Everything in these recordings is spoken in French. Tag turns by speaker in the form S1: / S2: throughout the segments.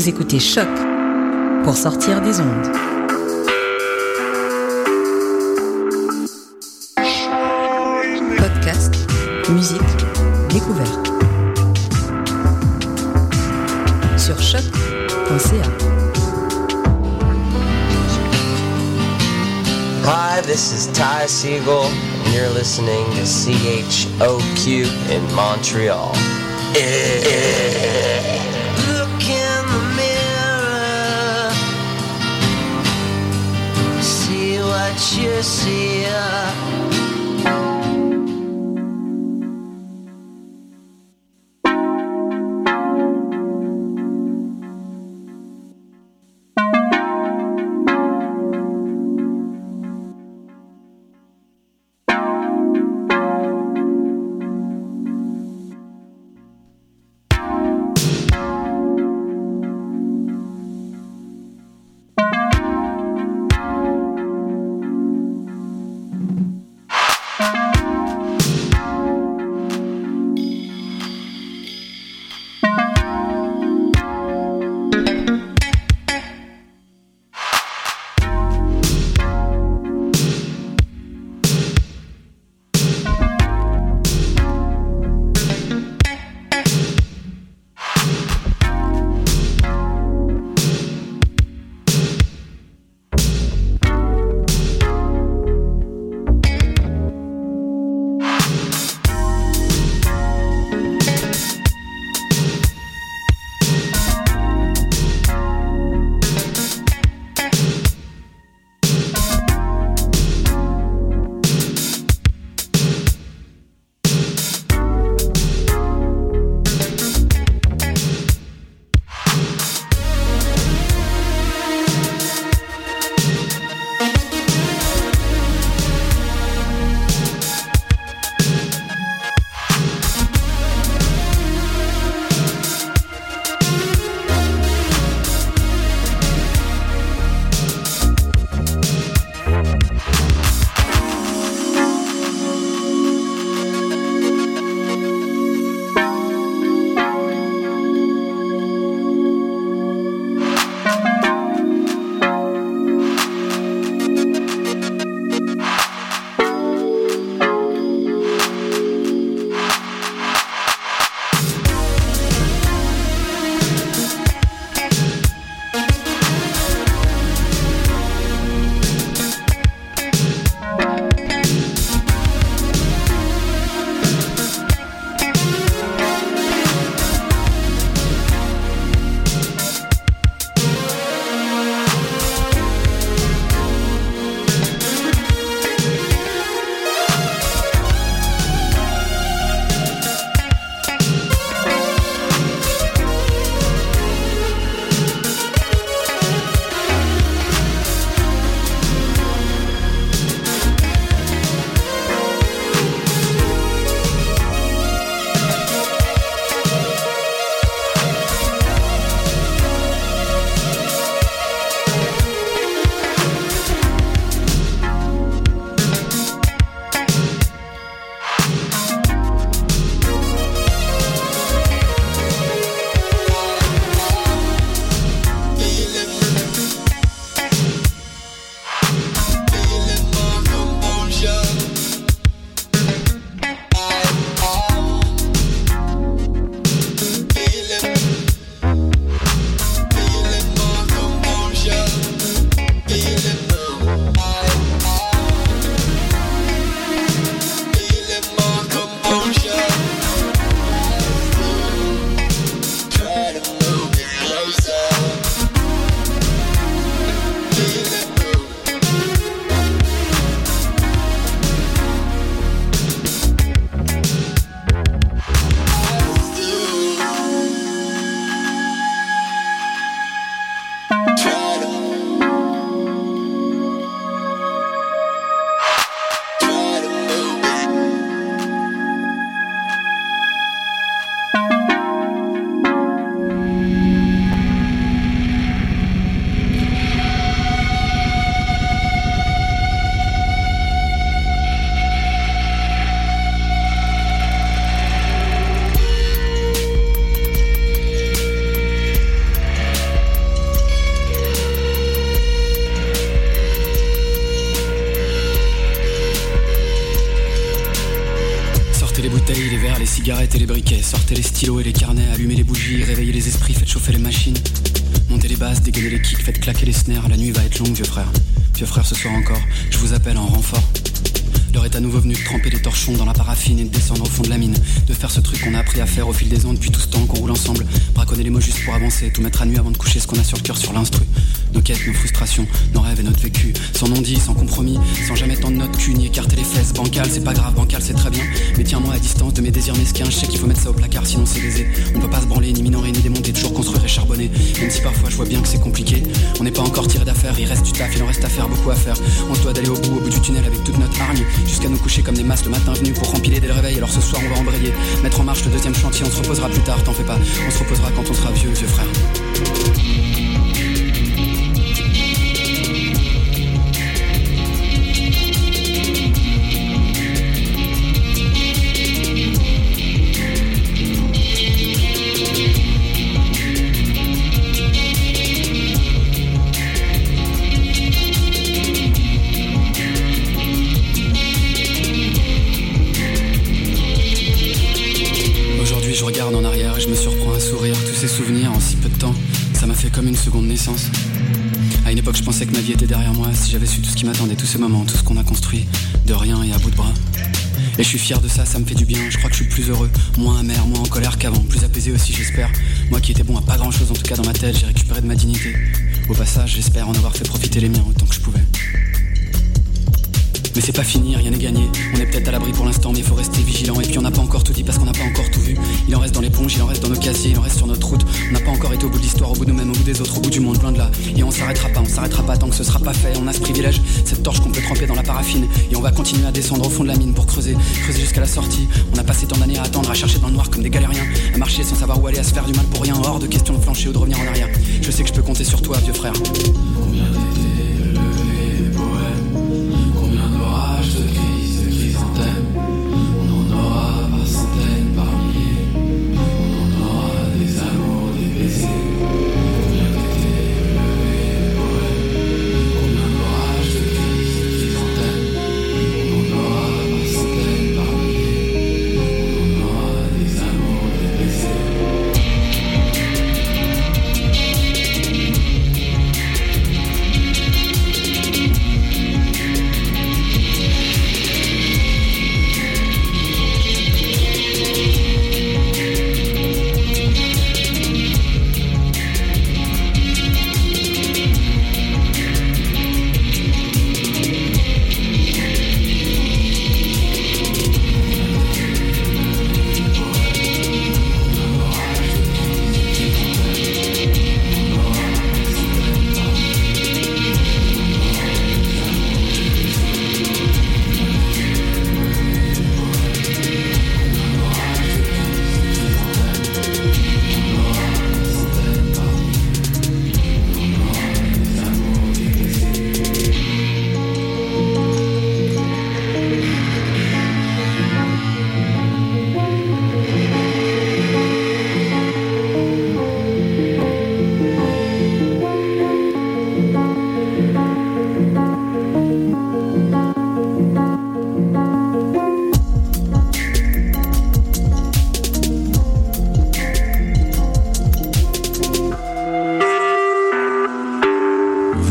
S1: Vous écoutez Choc pour sortir des ondes. Podcast, musique, découverte. Sur choc.ca.
S2: Hi, this is Ty Siegel, and you're listening to CHOQ in Montreal. Look you see.
S3: Faire ce truc qu'on a appris à faire au fil des ans depuis tout ce temps qu'on roule ensemble. Braconner les mots juste pour avancer, tout mettre à nu avant de coucher ce qu'on a sur le cœur sur l'instru. Nos quêtes, nos frustrations, nos rêves et notre vécu. Sans non-dit, sans compromis, sans jamais tendre notre cul ni écarter les fesses. Bancal, c'est pas grave, bancal, c'est très bien. Mais tiens-moi à distance de mes désirs mesquins. Je sais qu'il faut mettre ça au placard, sinon c'est baisé. On peut pas se branler, ni minorer, ni démonter, toujours construire et charbonner. Même si parfois je vois bien que c'est compliqué. On n'est pas encore tiré d'affaire, il reste du taf, il en reste à faire, beaucoup à faire. On se doit d'aller au bout, au bout du tunnel avec toute notre hargne. Jusqu'à nous coucher comme des masses le matin venu pour rempiler dès le réveil. Alors ce soir, on va embrayer. Mettre en marche le deuxième chantier, on se reposera plus tard, t'en fais pas. On se reposera quand on sera vieux, vieux frère. Seconde. À une époque, je pensais que ma vie était derrière moi. Si j'avais su tout ce qui m'attendait, tous ces moments, tout ce qu'on a construit, de rien et à bout de bras. Et je suis fier de ça, ça me fait du bien. Je crois que je suis plus heureux, moins amer, moins en colère qu'avant, plus apaisé aussi, j'espère. Moi qui étais bon à pas grand chose, en tout cas dans ma tête, j'ai récupéré de ma dignité. Au passage, j'espère en avoir fait profiter les miens autant que je pouvais. Mais c'est pas fini, rien n'est gagné. On est peut-être à l'abri pour l'instant, mais faut rester vigilant. Et puis on n'a pas encore tout dit parce qu'on n'a pas encore tout vu. Il en reste dans l'éponge, il en reste dans nos casiers, il en reste sur notre route. On n'a pas encore été au bout de l'histoire, au bout de nous-mêmes, au bout des autres, au bout du monde, loin de là. Et on s'arrêtera pas, on s'arrêtera pas tant que ce sera pas fait. On a ce privilège, cette torche qu'on peut tremper dans la paraffine. Et on va continuer à descendre au fond de la mine pour creuser, creuser jusqu'à la sortie. On a passé tant d'années à attendre, à chercher dans le noir comme des galériens, à marcher sans savoir où aller, à se faire du mal pour rien. Hors de question de flancher ou de revenir en arrière. Je sais que je peux compter sur toi, vieux frère.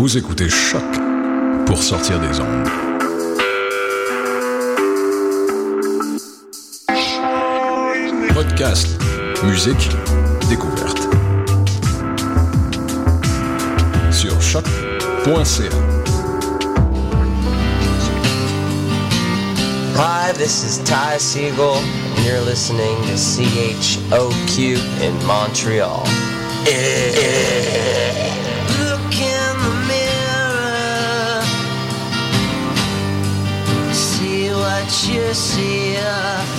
S4: Vous écoutez Choc pour sortir des ondes. Podcast, musique, découverte. Sur choc.ca.
S2: Hi, this is Ty Siegel, and you're listening to CHOQ in Montreal. Look what you see.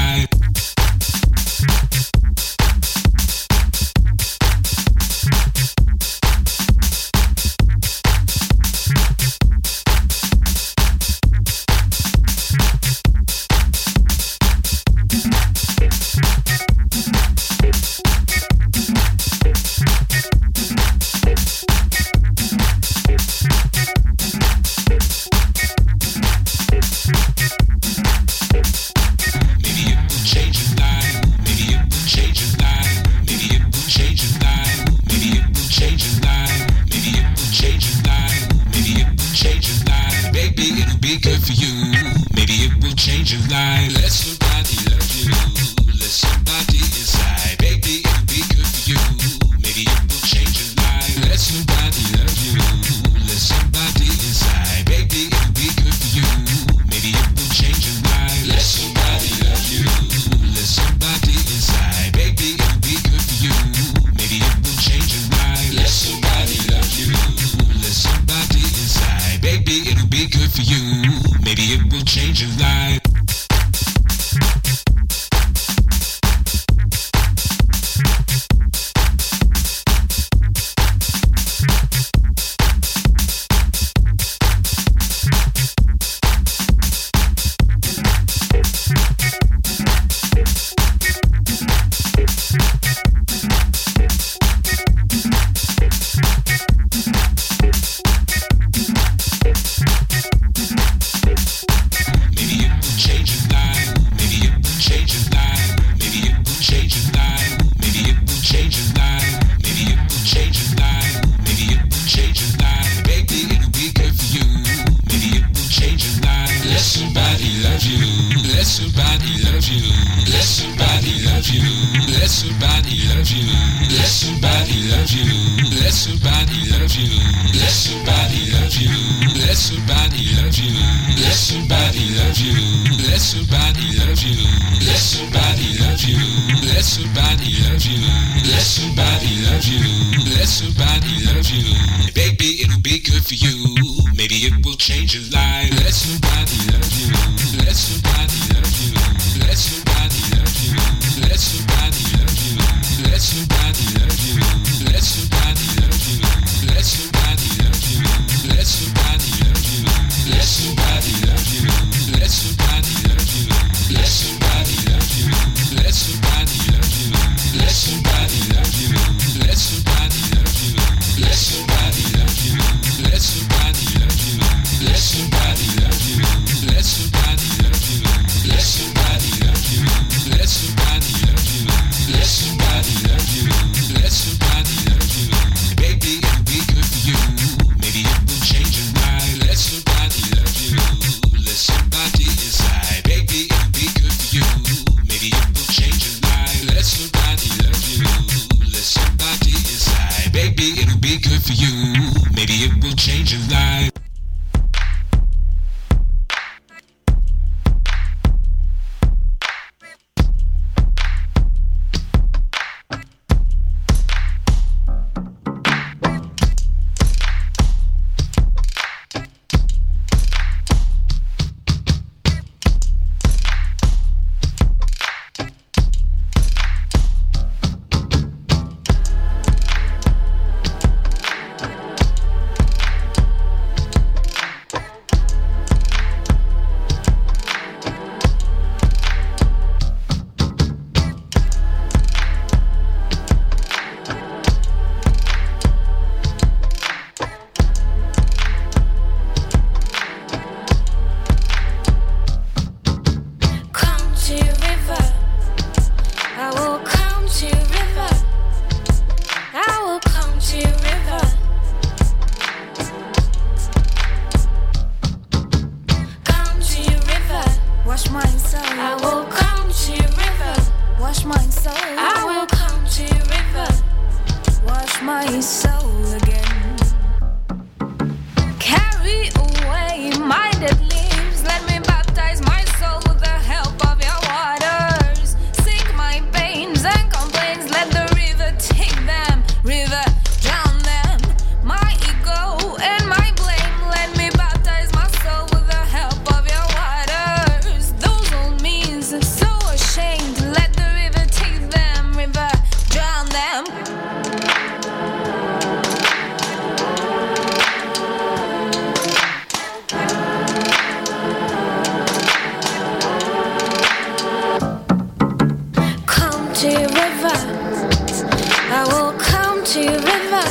S5: to
S6: your
S7: river.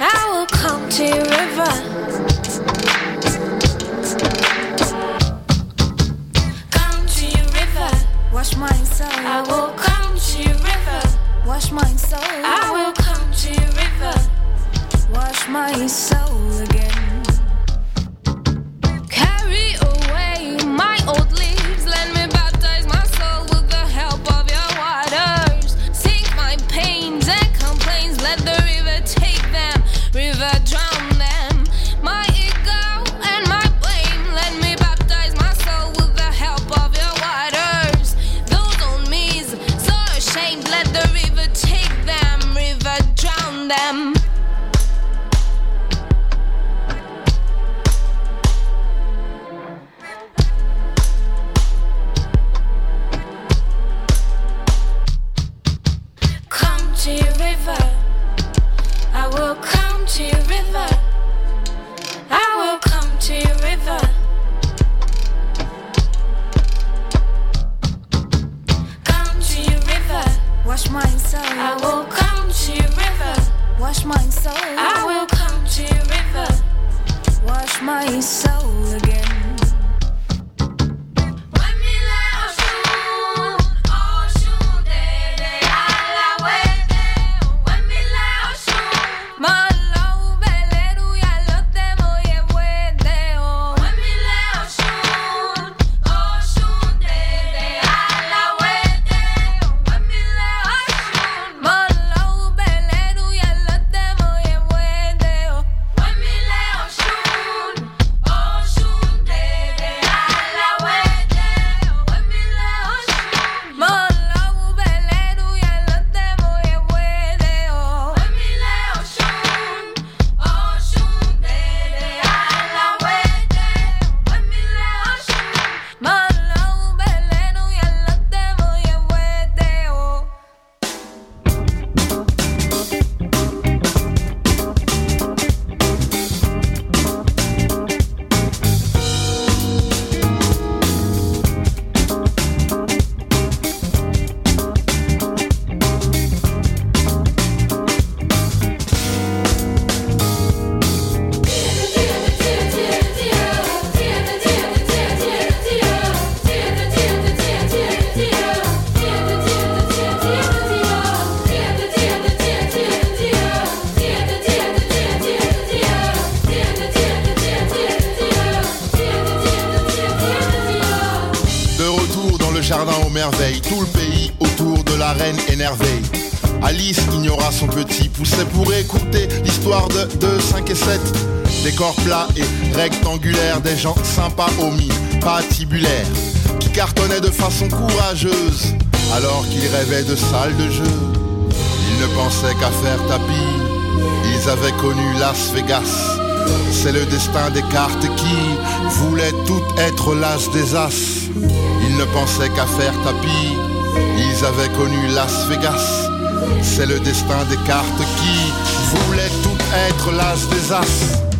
S7: I will come to your river. Come to your river. Wash my soul. I will come to your river. Wash my soul. I will come to your river. Wash my soul.
S8: Alors qu'ils rêvaient de salles de jeu. Ils ne pensaient qu'à faire tapis, ils avaient connu Las Vegas. C'est le destin des cartes qui voulaient toutes être l'as des as. Ils ne pensaient qu'à faire tapis, ils avaient connu Las Vegas. C'est le destin des cartes qui voulaient toutes être l'as des as.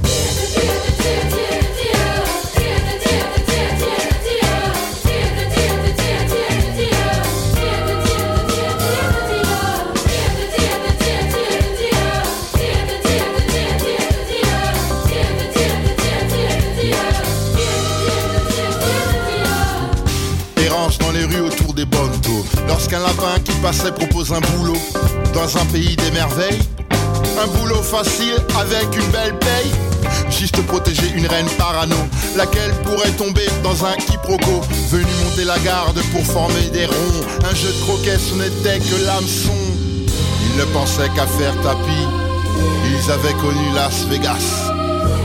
S8: Lorsqu'un lapin qui passait propose un boulot dans un pays des merveilles, un boulot facile avec une belle paye. Juste protéger une reine parano, laquelle pourrait tomber dans un quiproquo. Venu monter la garde pour former des ronds. Un jeu de croquet, ce n'était que l'hameçon. Ils ne pensaient qu'à faire tapis. Ils avaient connu Las Vegas.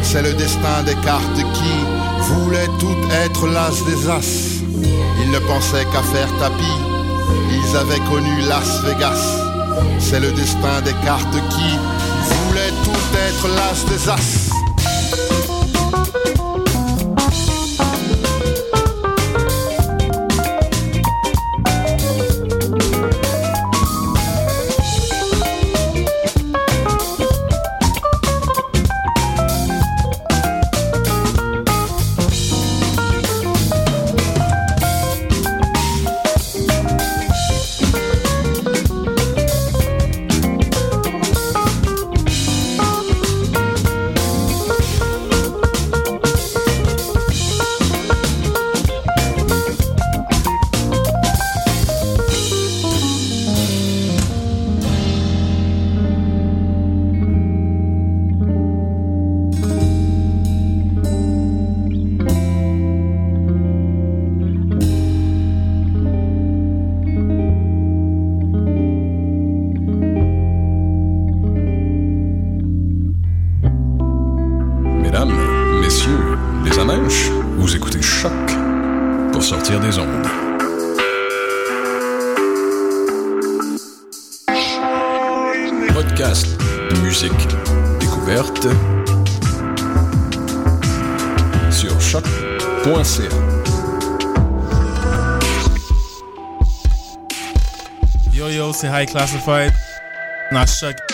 S8: C'est le destin des cartes qui voulaient toutes être l'as des as. Ils ne pensaient qu'à faire tapis. Ils avaient connu Las Vegas. C'est le destin des cartes qui voulaient toutes être l'as des as.
S4: Musique, découverte sur choc.ca.
S9: Yo yo, c'est High Classified. Not Chuck.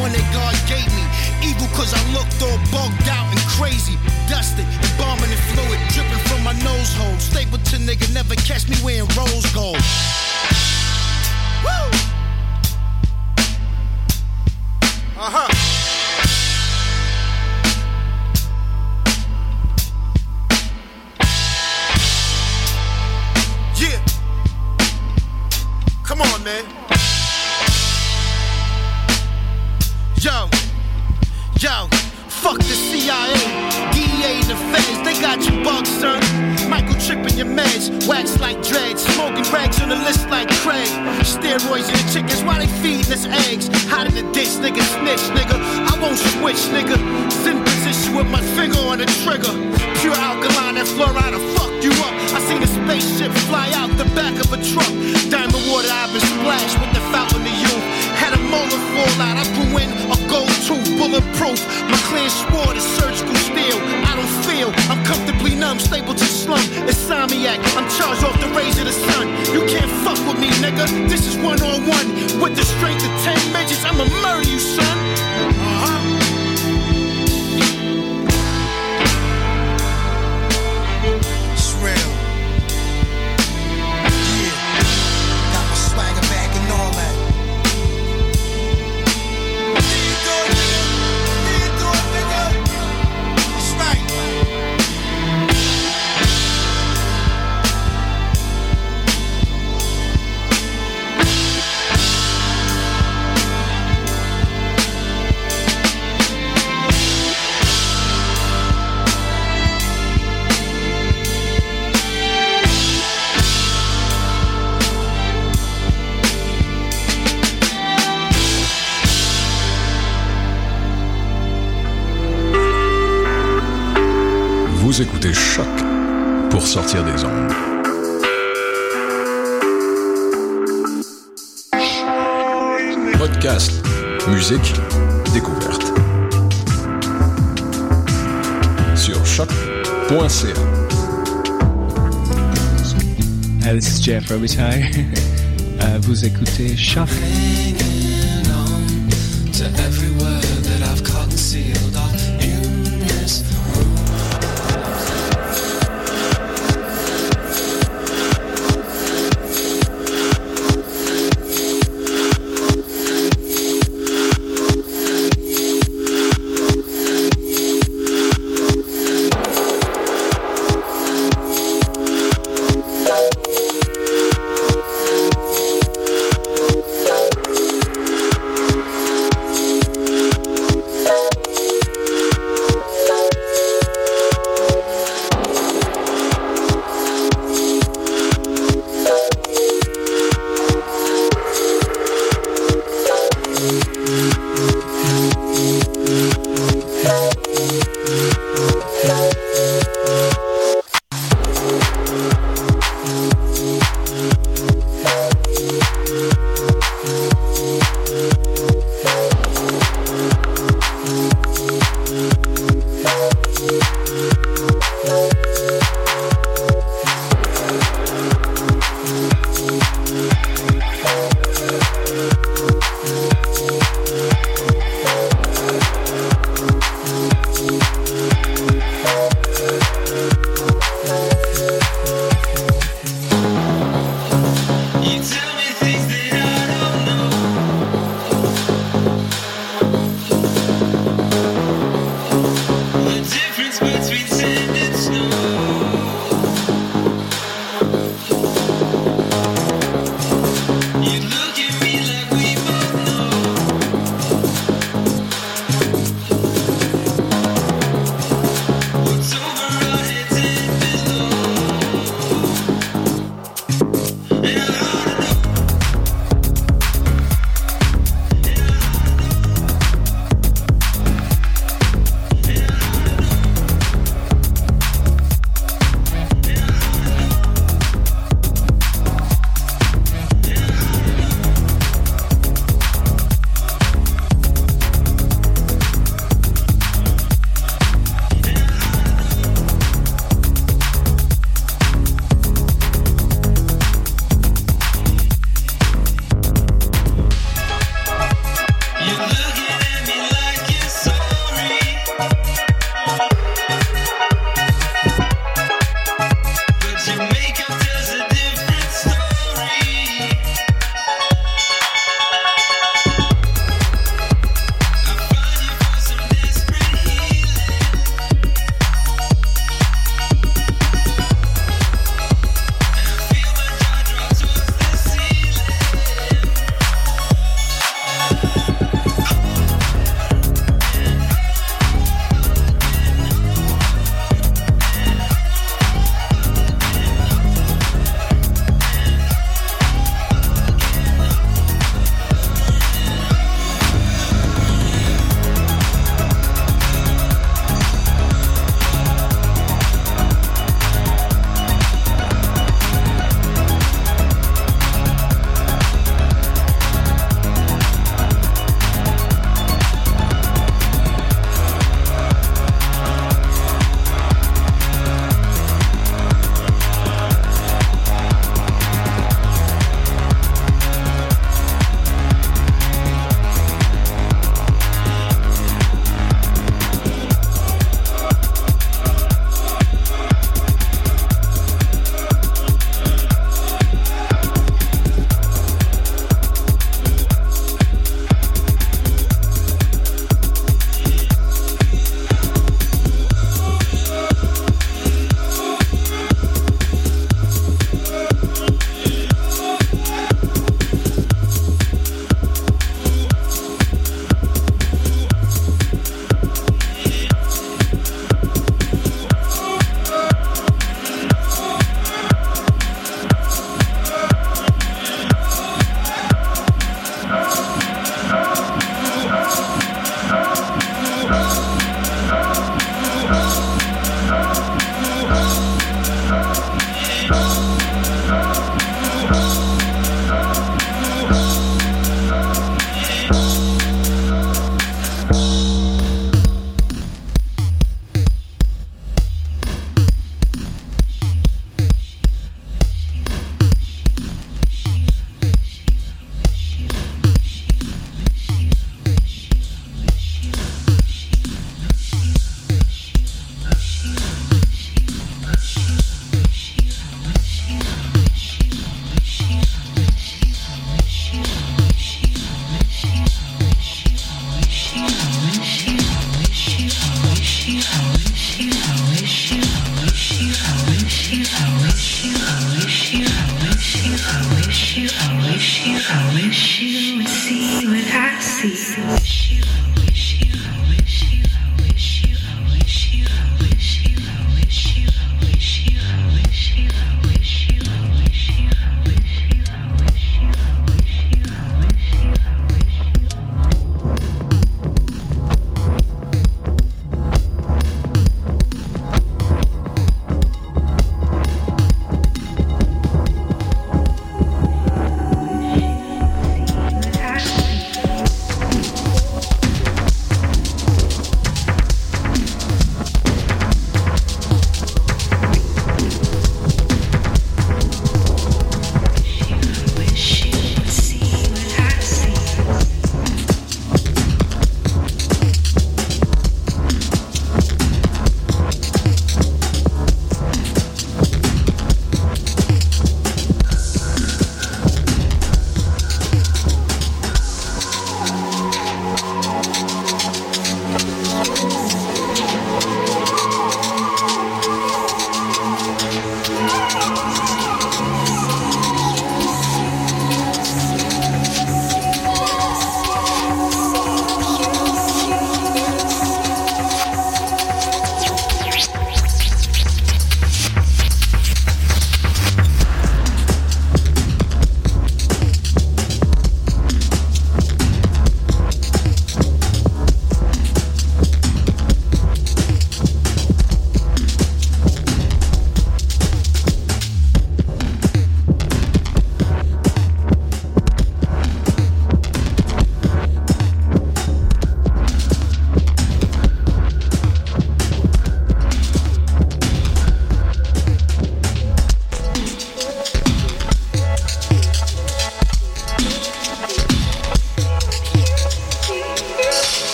S10: One that God gave me. Evil cause I looked all bugged out and crazy. Steroids in the chickens, why they feeding us eggs? Hot in the ditch, nigga, snitch, nigga? I won't switch, nigga. Sin position with my finger on the trigger. Pure alkaline and fluoride will fuck you up. I seen a spaceship fly out the back of a truck. Diamond water, I've been splashed with the fountain of youth. Had a molar fall out, I grew in a gold tooth, bulletproof. My clan swore to surgical steel. I don't feel, I'm comfortably numb, stable to slum. Insomniac, I'm charged off the rays of the sun. You can't fuck with me, nigga. This is one on one. With the strength of 10 midgets, I'ma murder you, son. Uh-huh. It's
S4: choc.ca.
S11: Hi, this is Jeff Robitaille. Euh, vous écoutez Choc.